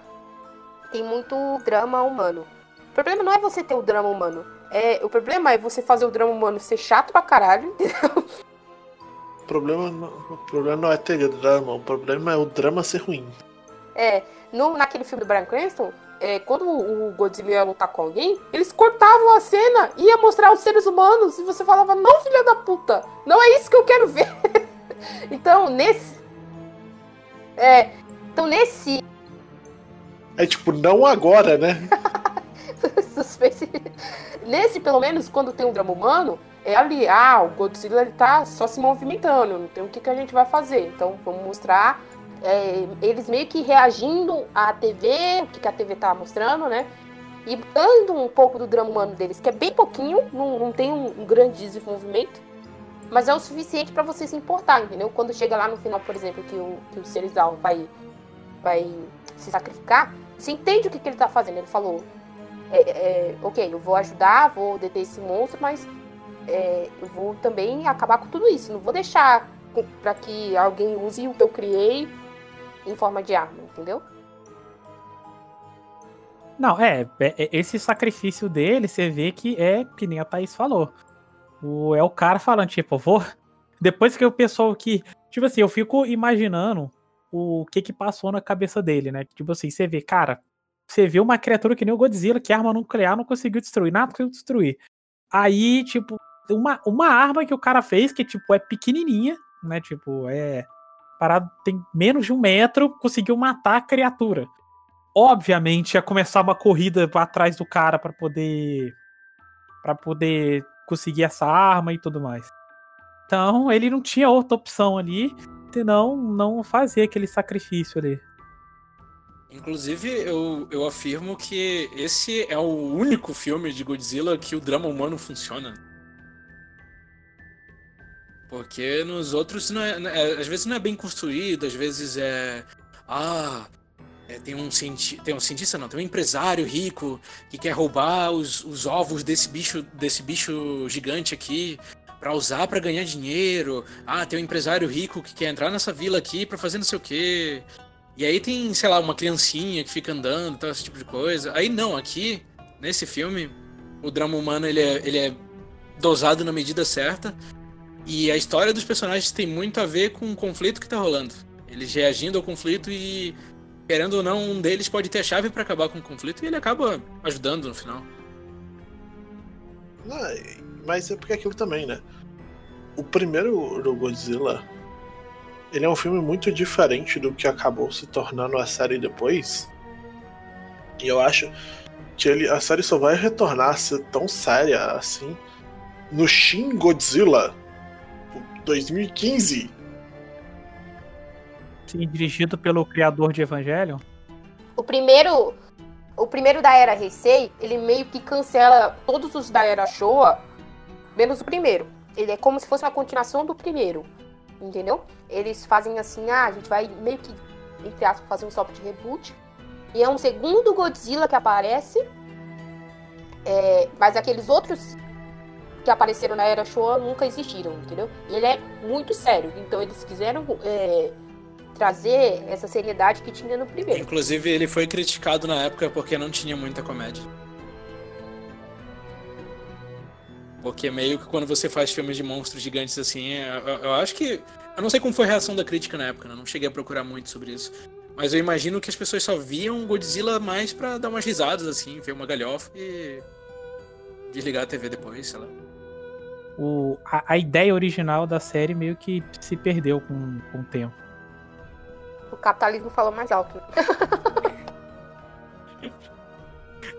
tem muito drama humano. O problema não é você ter o drama humano. É, o problema é você fazer o drama humano ser chato pra caralho, entendeu? O problema, não, o problema não é ter drama, o problema é o drama ser ruim. É, no, naquele filme do Brian Cranston, é, quando o Godzilla ia lutar com alguém, eles cortavam a cena e ia mostrar os seres humanos e você falava, não, filha da puta, não é isso que eu quero ver. então, nesse. É, então, nesse é tipo, não agora, né? Suspense. Nesse, pelo menos, quando tem um drama humano, é ali, ah, o Godzilla ele tá só se movimentando, não tem o que, que a gente vai fazer. Então vamos mostrar é, eles meio que reagindo à TV, o que, a TV tá mostrando, né? E dando um pouco do drama humano deles, que é bem pouquinho, não, não tem um, um grande desenvolvimento, mas é o suficiente para você se importar, entendeu? Quando chega lá no final, por exemplo, que o, que o Serizal vai, vai se sacrificar, você entende o que, que ele tá fazendo. Ele falou: é, é, ok, eu vou ajudar, vou deter esse monstro, mas é, eu vou também acabar com tudo isso. Não vou deixar para que alguém use o que eu criei em forma de arma, entendeu? Não, é, é, é esse sacrifício dele, você vê que é, que nem a Thaís falou. O, é o cara falando, tipo, vou. Depois que o pessoal que. Tipo assim, eu fico imaginando o que que passou na cabeça dele, né? Tipo assim, você vê, cara, você vê uma criatura que nem o Godzilla, que arma nuclear não conseguiu destruir, nada conseguiu destruir. Aí, tipo, uma, uma arma que o cara fez, que, tipo, é pequenininha, né? Tipo, é. Parado, tem menos de um metro, conseguiu matar a criatura. Obviamente ia começar uma corrida atrás do cara para poder. para poder conseguir essa arma e tudo mais. Então, ele não tinha outra opção ali senão não fazer aquele sacrifício ali. Inclusive, eu, eu afirmo que esse é o único filme de Godzilla que o drama humano funciona. Porque nos outros, não é, é, às vezes não é bem construído, às vezes é. Ah, é, tem, um cienti tem um cientista, não, tem um empresário rico que quer roubar os, os ovos desse bicho, desse bicho gigante aqui para usar para ganhar dinheiro. Ah, tem um empresário rico que quer entrar nessa vila aqui para fazer não sei o quê. E aí tem, sei lá, uma criancinha que fica andando, tal, esse tipo de coisa. Aí não, aqui, nesse filme, o drama humano ele é, ele é dosado na medida certa. E a história dos personagens tem muito a ver com o conflito que tá rolando. Eles reagindo ao conflito e, querendo ou não, um deles pode ter a chave para acabar com o conflito e ele acaba ajudando no final. Não, mas é porque é aquilo também, né? O primeiro do Godzilla, ele é um filme muito diferente do que acabou se tornando a série depois. E eu acho que ele, a série só vai retornar a ser tão séria assim no Shin Godzilla 2015. Sim, dirigido pelo criador de Evangelho. O primeiro, o primeiro da era Heisei, ele meio que cancela todos os da era Showa menos o primeiro. Ele é como se fosse uma continuação do primeiro, entendeu? Eles fazem assim, ah, a gente vai meio que, entre aspas, fazer um soft reboot. E é um segundo Godzilla que aparece, é, mas aqueles outros que apareceram na Era Showa nunca existiram, entendeu? E ele é muito sério, então eles quiseram é, trazer essa seriedade que tinha no primeiro. Inclusive, ele foi criticado na época porque não tinha muita comédia. Porque meio que quando você faz filmes de monstros gigantes assim, eu, eu, acho que. Eu não sei como foi a reação da crítica na época, né? não cheguei a procurar muito sobre isso. Mas eu imagino que as pessoas só viam Godzilla mais pra dar umas risadas, assim, ver uma galhofa e desligar a TV depois, sei lá. O, a, a ideia original da série meio que se perdeu com, com o tempo. O capitalismo falou mais alto.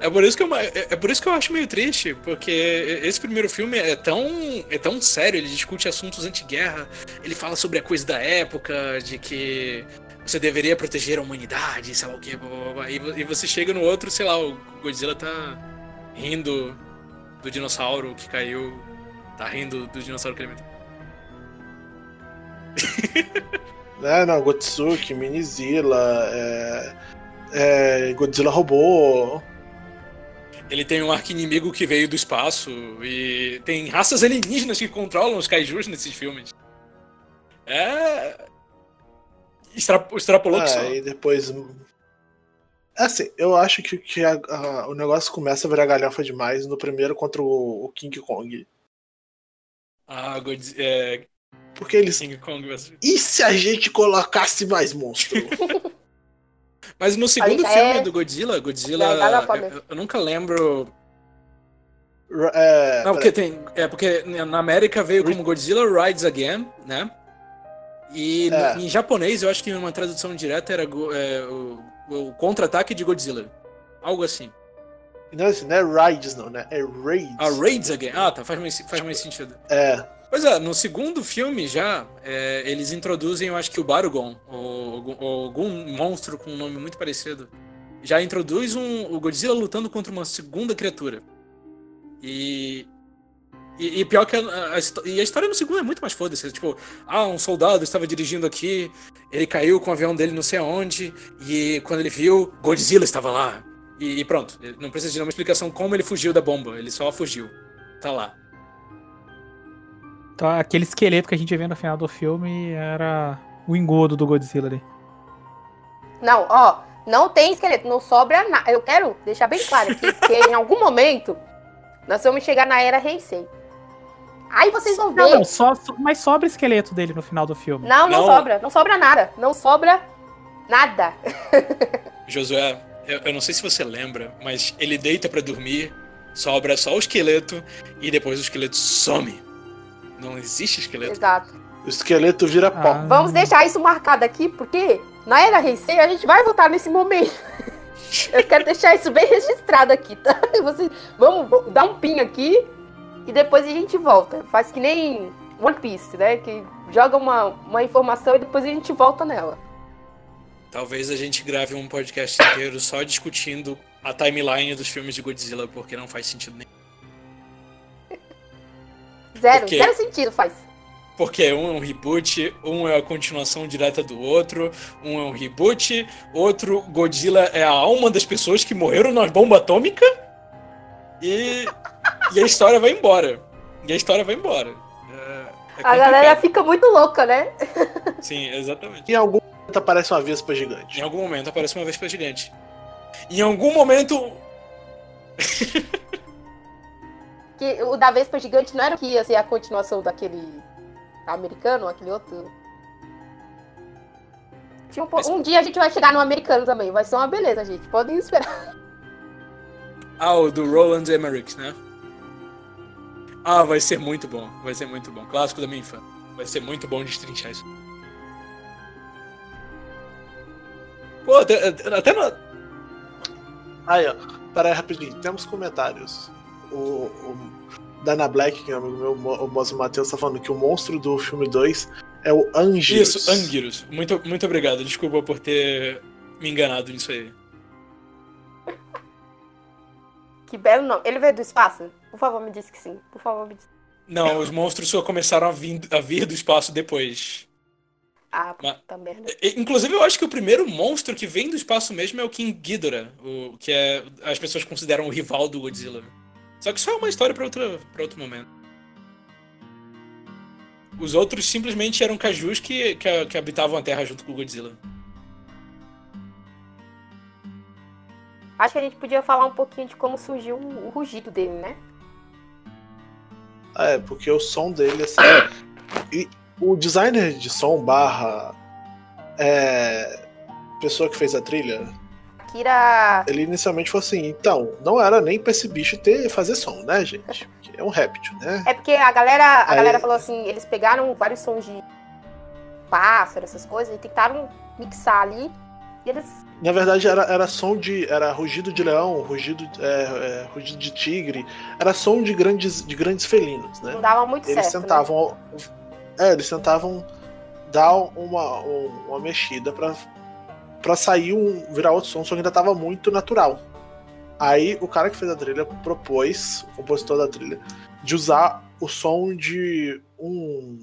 É por, isso que eu, é, é por isso que eu acho meio triste, porque esse primeiro filme é tão, é tão sério, ele discute assuntos anti-guerra, ele fala sobre a coisa da época, de que você deveria proteger a humanidade, sei lá o que, e você chega no outro, sei lá, o Godzilla tá rindo do dinossauro que caiu, tá rindo do dinossauro que ele meteu. É, não, Gotsuki, Minizilla, é, é, Godzilla robô. Ele tem um arqui-inimigo que veio do espaço e tem raças alienígenas que controlam os kaijus nesses filmes. É. Extra... Extrapolou é, que só. E depois. Assim, eu acho que, que a, a, o negócio começa a virar galhofa demais no primeiro contra o, o King Kong. Ah, Godzilla. É... Porque eles. King Kong. E se a gente colocasse mais monstro? Mas no segundo Aí, filme é- do Godzilla, Godzilla. É, eu, eu nunca lembro. é, Não, porque tem. É porque na América veio como Godzilla Rides Again, né? E É. no- em japonês eu acho que uma tradução direta era é, o, o contra-ataque de Godzilla. Algo assim. Não, assim, não é Rides, não, né? É Raids. Ah, Raids Again. Ah, tá, faz mais, faz mais sentido. É. Pois é, no segundo filme já, é, eles introduzem, eu acho que o Barugon, ou, algum- ou algum monstro com um nome muito parecido. Já introduz um, o Godzilla lutando contra uma segunda criatura. E. E, e pior que a, a, a e a história no segundo é muito mais foda-se. Tipo, ah, um soldado estava dirigindo aqui, ele caiu com o avião dele não sei aonde, e quando ele viu, Godzilla estava lá. E, e pronto, não precisa de nenhuma explicação como ele fugiu da bomba, ele só fugiu. Tá lá. Então, aquele esqueleto que a gente vê no final do filme era o engodo do Godzilla ali. Não, ó, não tem esqueleto, não sobra nada. Eu quero deixar bem claro aqui que em algum momento nós vamos chegar na era Heisei. Aí vocês vão ver. Não, não, só, mas sobra esqueleto dele no final do filme. Não, não, Não. sobra. Não sobra nada. Não sobra nada. Josué, eu, eu não sei se você lembra, mas ele deita pra dormir, sobra só o esqueleto e depois o esqueleto some. Não existe esqueleto. Exato. O esqueleto vira pó. Ah. Vamos deixar isso marcado aqui, porque na era Heisei a gente vai voltar nesse momento. Eu quero deixar isso bem registrado aqui, tá? Vocês, vamos dar um pin aqui e depois a gente volta. Faz que nem One Piece, né? Que joga uma, uma informação e depois a gente volta nela. Talvez a gente grave um podcast inteiro só discutindo a timeline dos filmes de Godzilla, porque não faz sentido nenhum. Zero, zero sentido faz. Porque um é um reboot, um é a continuação direta do outro, um é um reboot, outro Godzilla é a alma das pessoas que morreram na bomba atômica e, e a história vai embora. E a história vai embora. É, é A galera fica muito louca, né? Sim, exatamente. Em algum aparece uma vespa gigante. Em algum momento aparece uma vespa gigante. Em algum momento. Que o da Vespa Gigante não era o que ia ser a continuação daquele americano, aquele outro. Tinha um, po- um dia a gente vai chegar no americano também. Vai ser uma beleza, gente. Podem esperar. Ah, o do Roland Emmerich, né? Ah, vai ser muito bom. Vai ser muito bom. Clássico da minha infância. Vai ser muito bom destrinchar isso. Pô, até, até na. Aí, ó. Pera aí, rapidinho. Temos comentários. O, o Dana Black, que é amigo meu, o Mozo Matheus, tá falando que o monstro do filme 2 é o Angios. Isso, Anguirus. Muito, muito obrigado. Desculpa por ter me enganado nisso aí. Que belo nome. Ele veio do espaço? Por favor, me diz que sim. Por favor, me diz. Não, os monstros só começaram a vir, a vir do espaço depois. Ah, puta merda. E- Inclusive, eu acho que o primeiro monstro que vem do espaço mesmo é o King Ghidorah, o que é as pessoas consideram o rival do Godzilla. Só que isso é uma história para outro, pra outro momento. Os outros simplesmente eram cajus que, que, que habitavam a Terra junto com o Godzilla. Acho que a gente podia falar um pouquinho de como surgiu o o rugido dele, né? É, porque o som dele, assim. e o designer de som barra. É, pessoa que fez a trilha, Akira. ele inicialmente falou assim, então, não era nem pra esse bicho ter fazer som, né, gente? Porque é um réptil, né? É porque a galera, a Aí- galera falou assim, eles pegaram vários sons de pássaro, essas coisas, e tentaram mixar ali. E eles. Na verdade, era, era som de. Era rugido de leão, rugido, é, é, rugido de tigre. Era som de grandes, de grandes felinos, né? Não dava muito Eles certo. né? tentavam. É, eles tentavam dar uma, um- uma mexida pra, pra sair um. virar outro som, só que ainda tava muito natural. Aí o cara que fez a trilha propôs, o compositor da trilha, de usar o som de um.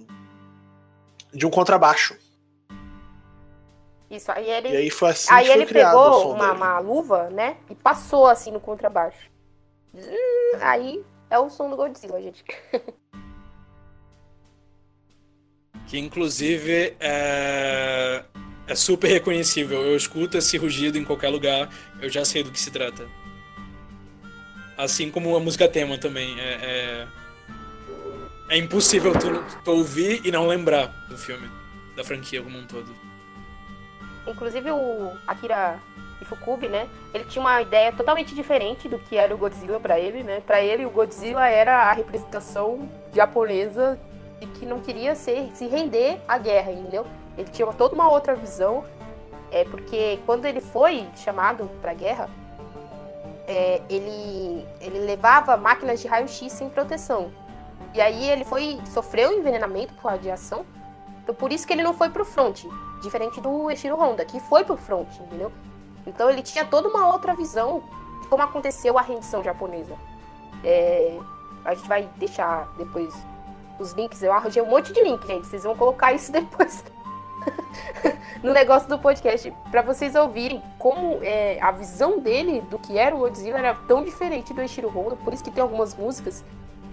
de um contrabaixo. Isso, aí ele. E aí foi assim aí que foi ele pegou uma, uma luva, né? E passou assim no contrabaixo. Hum, Aí é o som do Godzilla, gente. Que inclusive é, é super reconhecível. Eu escuto esse rugido em qualquer lugar, eu já sei do que se trata. Assim como a música tema também. É, é, é impossível tu, tu ouvir e não lembrar do filme, da franquia como um todo. Inclusive o Akira Ifukube, né? Ele tinha uma ideia totalmente diferente do que era o Godzilla pra ele, né? Pra ele o Godzilla era a representação japonesa de que não queria ser, se render à guerra, entendeu? Ele tinha toda uma outra visão, é porque quando ele foi chamado pra guerra, é, ele ele levava máquinas de raio-x sem proteção. E aí ele foi sofreu envenenamento por radiação. Então por isso que ele não foi pro front, diferente do Eshiro Honda, que foi pro front, entendeu? Então ele tinha toda uma outra visão de como aconteceu a rendição japonesa. É, a gente vai deixar depois os links. Eu arranjei um monte de link, gente. Vocês vão colocar isso depois no negócio do podcast para vocês ouvirem como é, a visão dele do que era o Godzilla era tão diferente do Eshiro Honda. Por isso que tem algumas músicas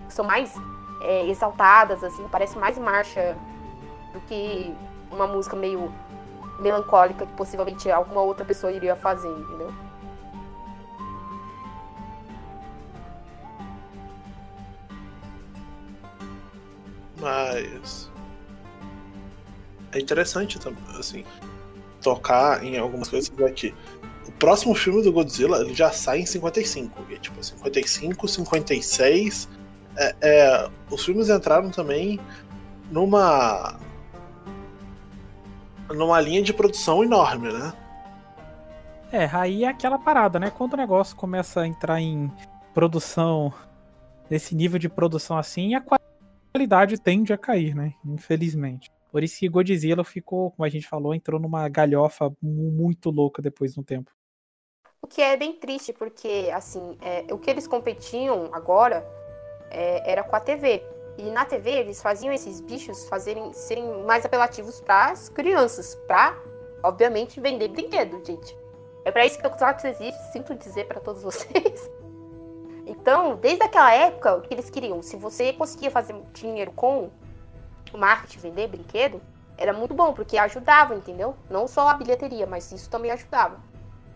que são mais é, exaltadas, assim, parece mais marcha do que uma música meio melancólica que possivelmente alguma outra pessoa iria fazer, entendeu? Mas. É interessante também, assim, tocar em algumas coisas aqui. O próximo filme do Godzilla ele já sai em 55. E, tipo, 55, 56. É, é, os filmes entraram também numa. numa linha de produção enorme, né? É, aí é aquela parada, né? Quando o negócio começa a entrar em produção, nesse nível de produção assim, a qualidade tende a cair, né? Infelizmente. Por isso que Godzilla ficou, como a gente falou, entrou numa galhofa mu- muito louca depois de um tempo. O que é bem triste, porque, assim, é, o que eles competiam agora é, era com a TV. E na TV eles faziam esses bichos fazerem, serem mais apelativos para as crianças, para, obviamente, vender brinquedo, gente. É para isso que o Tokusatsu existe, sinto dizer para todos vocês. Então, desde aquela época, o que eles queriam? Se você conseguia fazer dinheiro com o marketing, vender brinquedo, era muito bom, porque ajudava, entendeu? Não só a bilheteria, mas isso também ajudava.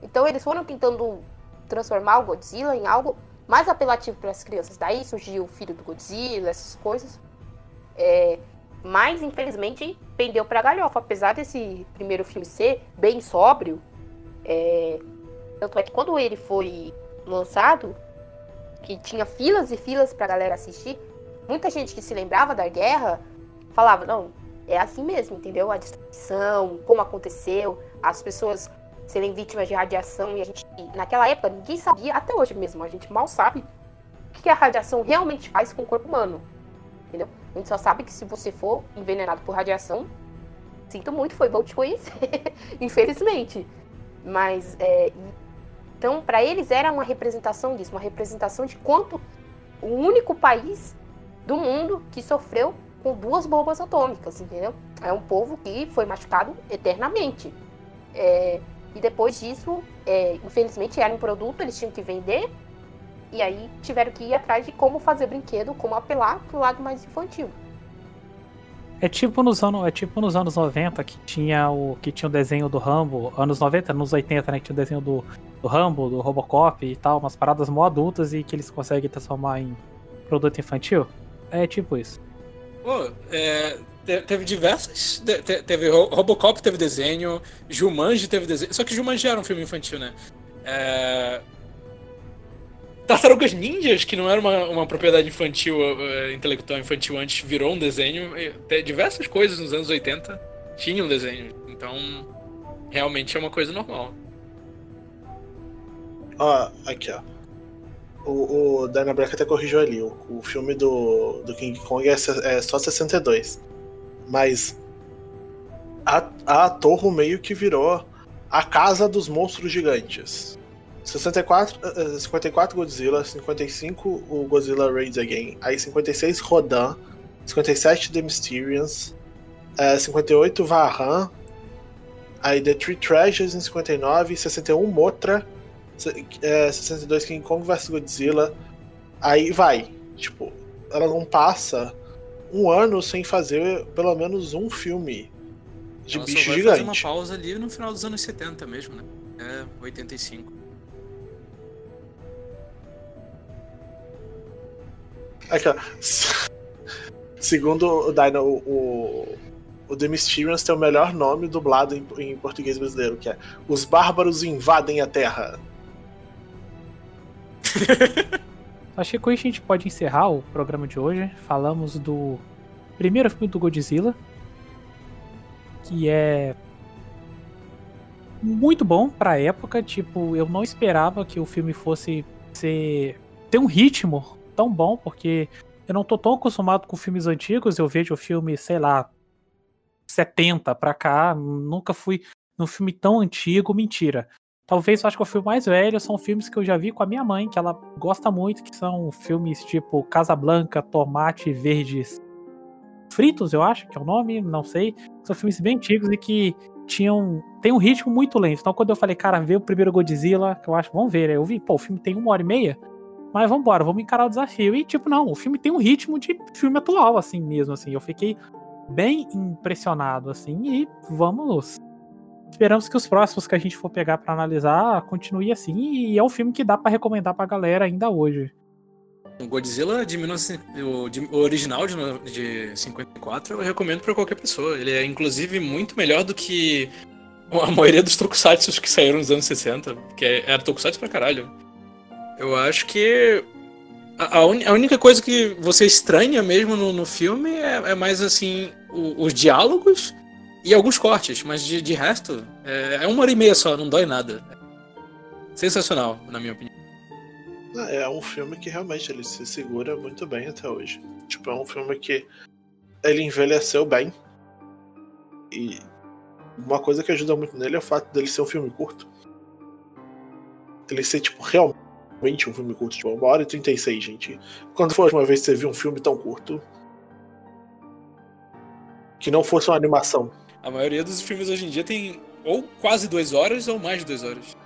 Então eles foram tentando transformar o Godzilla em algo mais apelativo para as crianças. Daí surgiu o filho do Godzilla, essas coisas. É, mas infelizmente pendeu para galhofa, apesar desse primeiro filme ser bem sóbrio. é, tanto é que quando ele foi lançado, que tinha filas e filas para galera assistir, muita gente que se lembrava da guerra falava não, é assim mesmo, entendeu? A destruição, como aconteceu, as pessoas serem vítimas de radiação e a gente, naquela época, ninguém sabia, até hoje mesmo, a gente mal sabe o que a radiação realmente faz com o corpo humano, entendeu? A gente só sabe que se você for envenenado por radiação, sinto muito, foi bom te conhecer, infelizmente. Mas, é, então, para eles era uma representação disso, uma representação de quanto o único país do mundo que sofreu com duas bombas atômicas, entendeu? É um povo que foi machucado eternamente. É, e depois disso, é, infelizmente, era um produto, eles tinham que vender. E aí tiveram que ir atrás de como fazer brinquedo, como apelar pro lado mais infantil. É tipo nos anos, é tipo nos anos 90 que tinha o que tinha o desenho do Rambo, anos 90, nos 80, né, que tinha o desenho do, do Rambo, do Robocop e tal, umas paradas mó adultas e que eles conseguem transformar em produto infantil. É tipo isso. Pô, é, teve diversas. te- Teve Ro- Robocop teve desenho, Jumanji teve desenho. Só que Jumanji era um filme infantil, né? É... Tartarugas Ninjas, que não era uma, uma propriedade infantil, eh, intelectual infantil antes, virou um desenho. Te- Diversas coisas nos anos 80 tinham desenho. Então, realmente é uma coisa normal. Ó, aqui, ó. O, o Dana Black até corrigiu ali. O, o filme do, do King Kong é, é só 62. Mas a, a Torre meio que virou a casa dos monstros gigantes. 64, eh, 54 Godzilla, 55 o Godzilla Raids Again, aí 56 Rodan, 57 The Mysterians, eh, 58 Vahan, aí The Three Treasures em 59, 61 Motra, se- é, 62 King Kong vs Godzilla. Aí vai. Tipo, ela não passa um ano sem fazer pelo menos um filme de Ela bicho só vai fazer uma gigante. pausa ali no final dos anos 70 mesmo, né? É, 85. Aqui, ó. Segundo o Dino, o, o, The Mysterians tem o melhor nome dublado em, em português brasileiro, que é Os Bárbaros Invadem a Terra. Acho que com isso a gente pode encerrar o programa de hoje. Falamos do primeiro filme do Godzilla, que é muito bom pra época. Tipo, eu não esperava que o filme fosse ser ter um ritmo tão bom, porque eu não tô tão acostumado com filmes antigos. Eu vejo o filme, sei lá, 70 pra cá. Nunca fui num filme tão antigo. Mentira. Talvez eu acho que o filme mais velho são filmes que eu já vi com a minha mãe, que ela gosta muito, que são filmes tipo Casablanca, Tomate Verdes Fritos, eu acho que é o nome, não sei. São filmes bem antigos e que tinham. tem um ritmo muito lento. Então quando eu falei, cara, vê o primeiro Godzilla, que eu acho, vamos ver. Eu vi, pô, o filme tem uma hora e meia, mas vambora, vamos encarar o desafio. E tipo, não, o filme tem um ritmo de filme atual, assim mesmo, assim. Eu fiquei bem impressionado, assim, e vamos Esperamos que os próximos que a gente for pegar pra analisar continue assim. E é um filme que dá pra recomendar pra galera ainda hoje. Godzilla de 19... o, original de, de 54 eu recomendo pra qualquer pessoa. Ele é inclusive muito melhor do que a maioria dos tokusatsu que saíram nos anos 60, que é- era tokusatsu pra caralho. Eu acho que a, a única coisa que você estranha mesmo no, no filme é, é mais assim o- os diálogos e alguns cortes, mas de, de resto é, é uma hora e meia só, não dói nada. Sensacional, na minha opinião. É um filme que realmente ele se segura muito bem até hoje. Tipo, é um filme que ele envelheceu bem. E uma coisa que ajuda muito nele é o fato dele ser um filme curto. Ele ser, tipo, realmente um filme curto, tipo, uma hora e 36, gente. Quando foi a última vez que você viu um filme tão curto? Que não fosse uma animação. A maioria dos filmes hoje em dia tem ou quase duas horas ou mais de duas horas.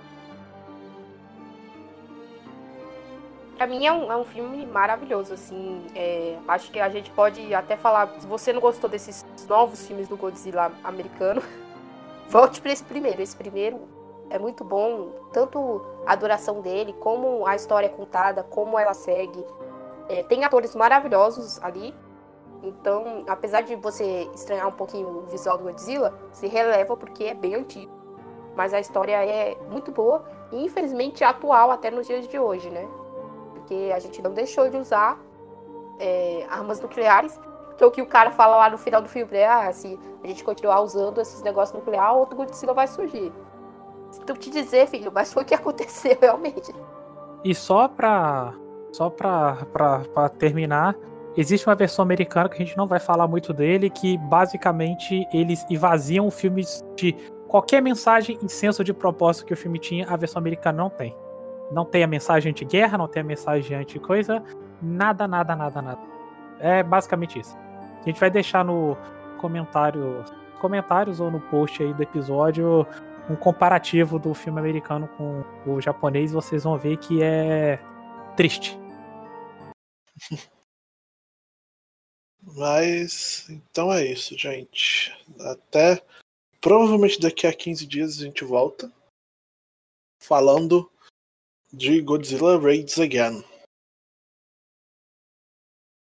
Pra mim é um, é um filme maravilhoso, assim. é, acho que a gente pode até falar, se você não gostou desses novos filmes do Godzilla americano, volte pra esse primeiro. Esse primeiro é muito bom, tanto a duração dele, como a história é contada, como ela segue. É, tem atores maravilhosos ali. Então, apesar de você estranhar um pouquinho o visual do Godzilla, se releva porque é bem antigo. Mas a história é muito boa e infelizmente atual até nos dias de hoje, né? porque a gente não deixou de usar é, armas nucleares. Porque o que o cara fala lá no final do filme é: ah, se a gente continuar usando esses negócios nucleares, outro Godzilla vai surgir. Sinto te dizer, filho, mas foi o que aconteceu realmente. E só pra. Só pra, pra, pra terminar, existe uma versão americana que a gente não vai falar muito dele, que basicamente eles esvaziam o filme de qualquer mensagem e senso de propósito que o filme tinha, a versão americana não tem. Não tem a mensagem anti-guerra, não tem a mensagem anti-coisa, nada, nada, nada, nada. É basicamente isso. A gente vai deixar no comentário, comentários ou no post aí do episódio um comparativo do filme americano com o japonês, vocês vão ver que é triste. Mas então é isso, gente. Até provavelmente daqui a 15 dias a gente volta falando de Godzilla Raids Again.